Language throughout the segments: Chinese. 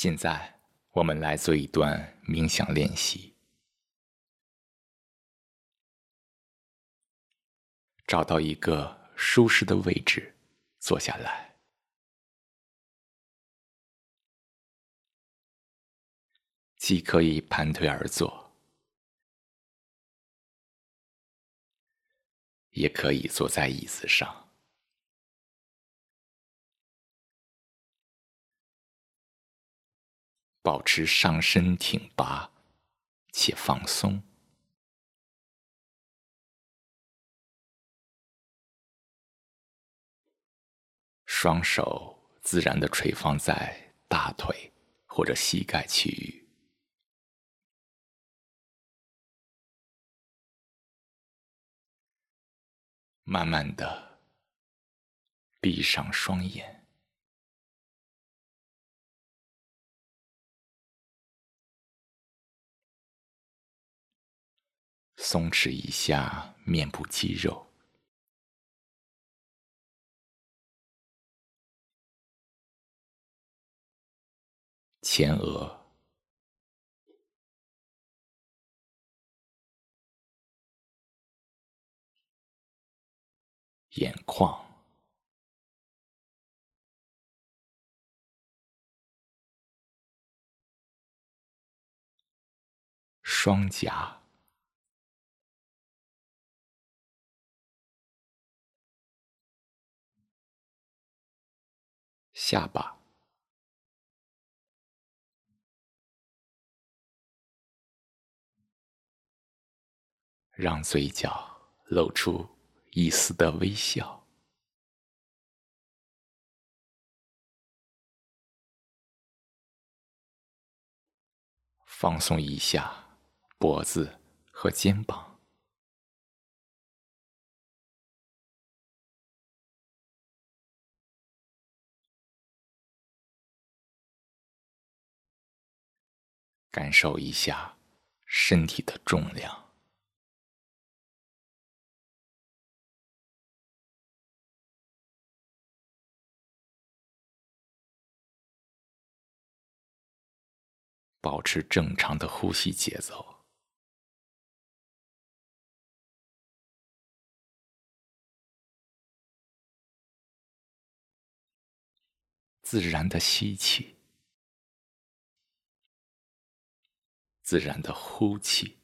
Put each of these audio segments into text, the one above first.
现在，我们来做一段冥想练习。找到一个舒适的位置，坐下来，既可以盘腿而坐，也可以坐在椅子上。保持上身挺拔且放松，双手自然的垂放在大腿或者膝盖区域，慢慢的闭上双眼。松弛一下面部肌肉，前额、眼眶、双颊。下巴，让嘴角露出一丝的微笑，放松一下脖子和肩膀。感受一下身体的重量，保持正常的呼吸节奏，自然的吸气。自然的呼气，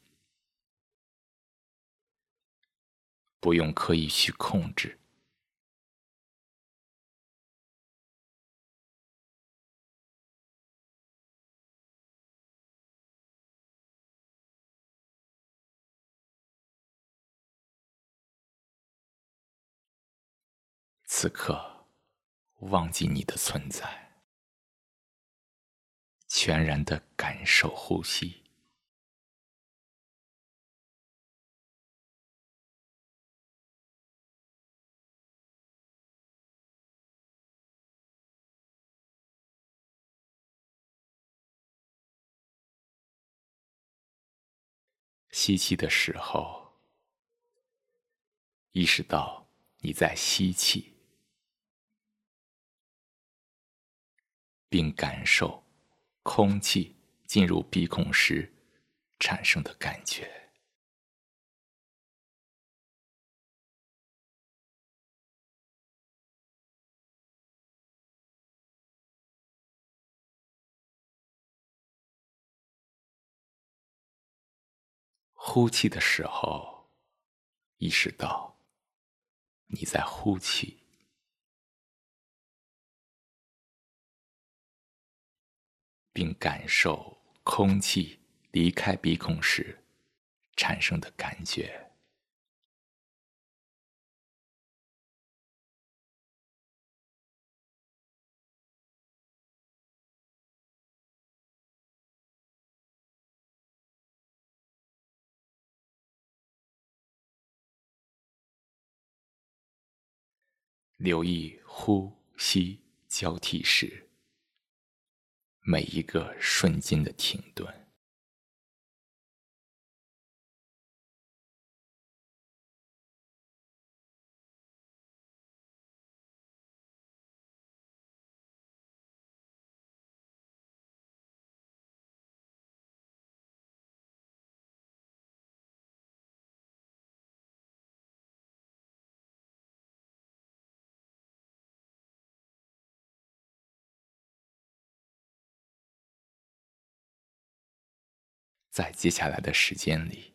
不用刻意去控制。此刻，忘记你的存在，全然的感受呼吸。吸气的时候，意识到你在吸气，并感受空气进入鼻孔时产生的感觉。呼气的时候，意识到你在呼气，并感受空气离开鼻孔时产生的感觉。留意呼吸交替时每一个瞬间的停顿。在接下来的时间里，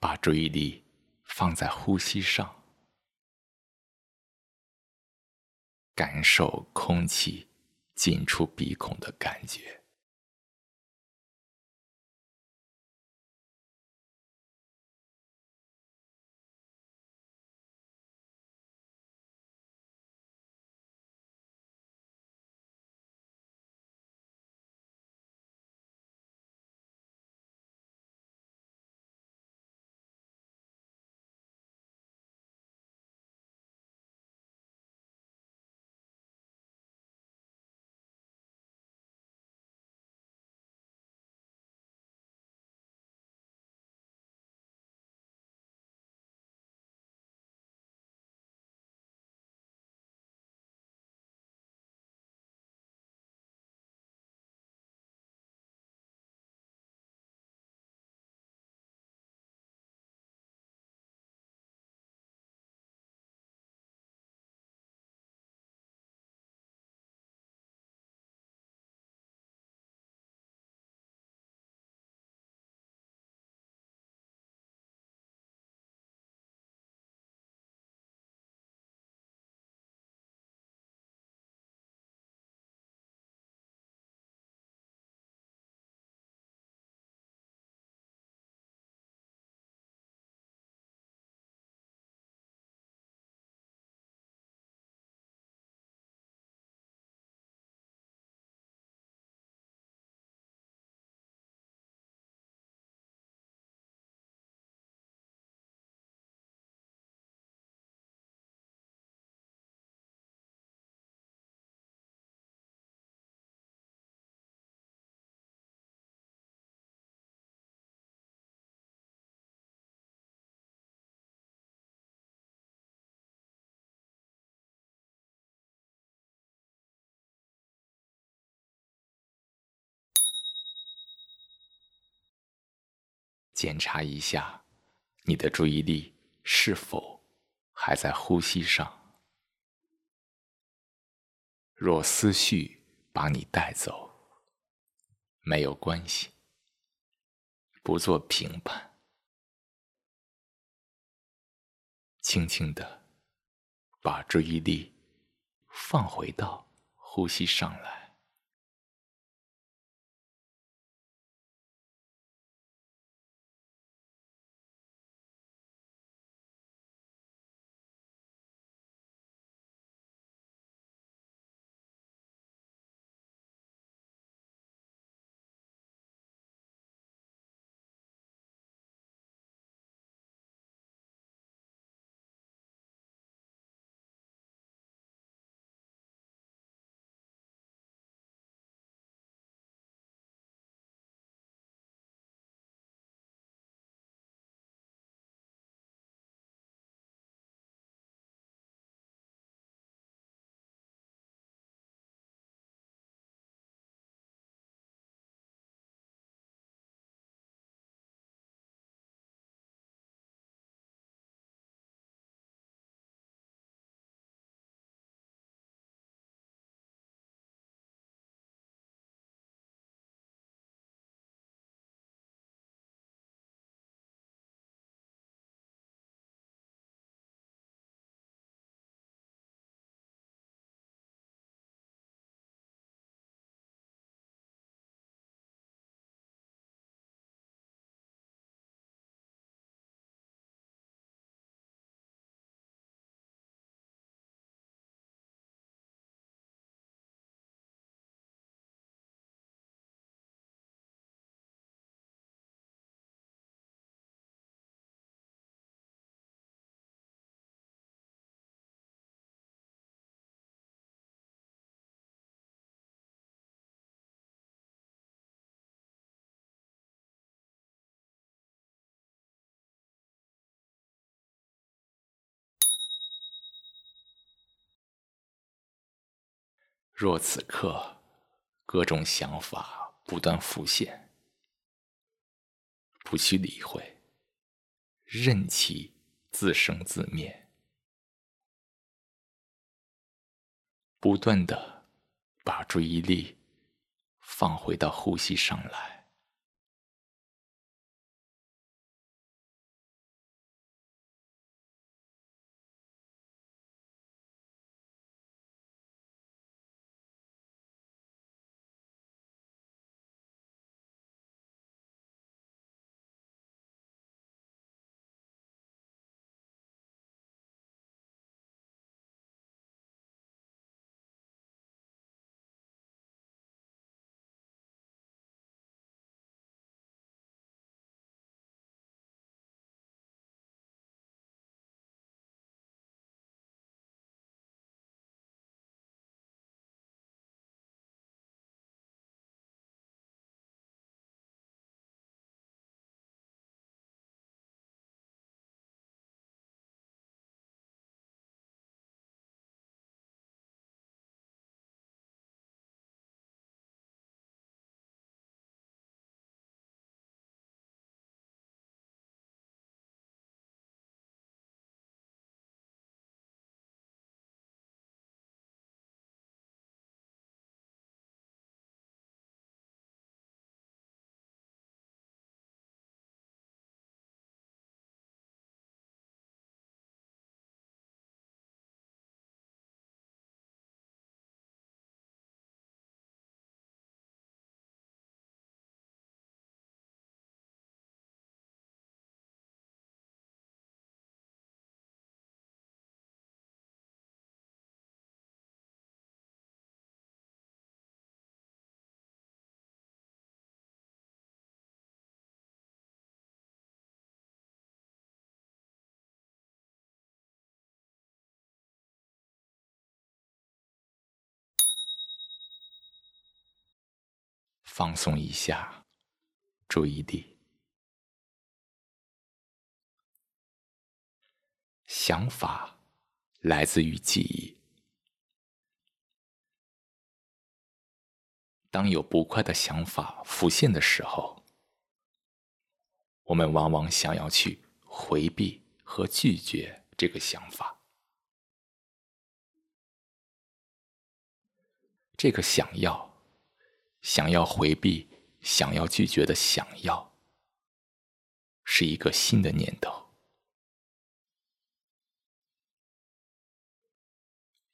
把注意力放在呼吸上，感受空气进出鼻孔的感觉。检查一下，你的注意力是否还在呼吸上？若思绪把你带走，没有关系，不做评判，轻轻的把注意力放回到呼吸上来。若此刻各种想法不断浮现，不去理会，任其自生自灭，不断的把注意力放回到呼吸上来。放松一下注意力。想法来自于记忆。当有不快的想法浮现的时候，我们往往想要去回避和拒绝这个想法。这个想要、想要回避、想要拒绝的想要，是一个新的念头，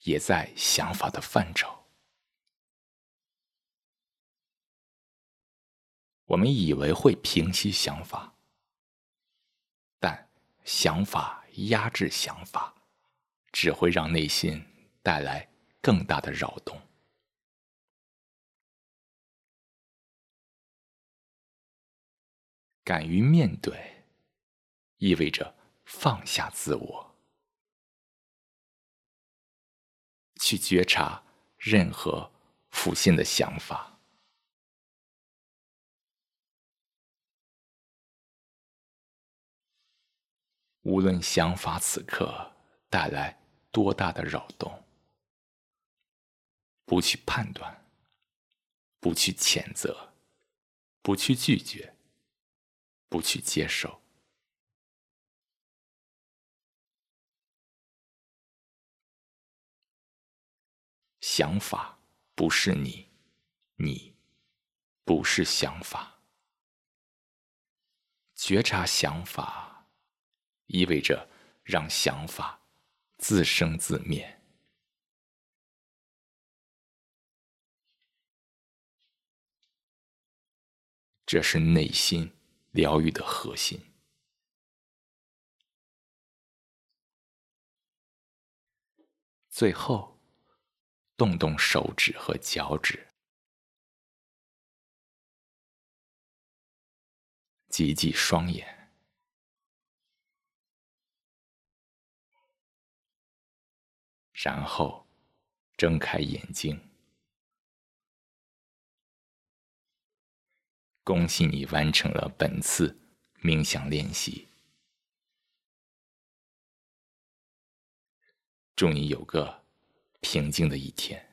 也在想法的范畴。我们以为会平息想法，但想法压制想法，只会让内心带来更大的扰动。敢于面对，意味着放下自我，去觉察任何浮现的想法。无论想法此刻带来多大的扰动，不去判断，不去谴责，不去拒绝，不去接受。想法不是你，你不是想法。觉察想法。意味着让想法自生自灭，这是内心疗愈的核心。最后，动动手指和脚趾，挤挤双眼。然后，睁开眼睛。恭喜你完成了本次冥想练习。祝你有个平静的一天。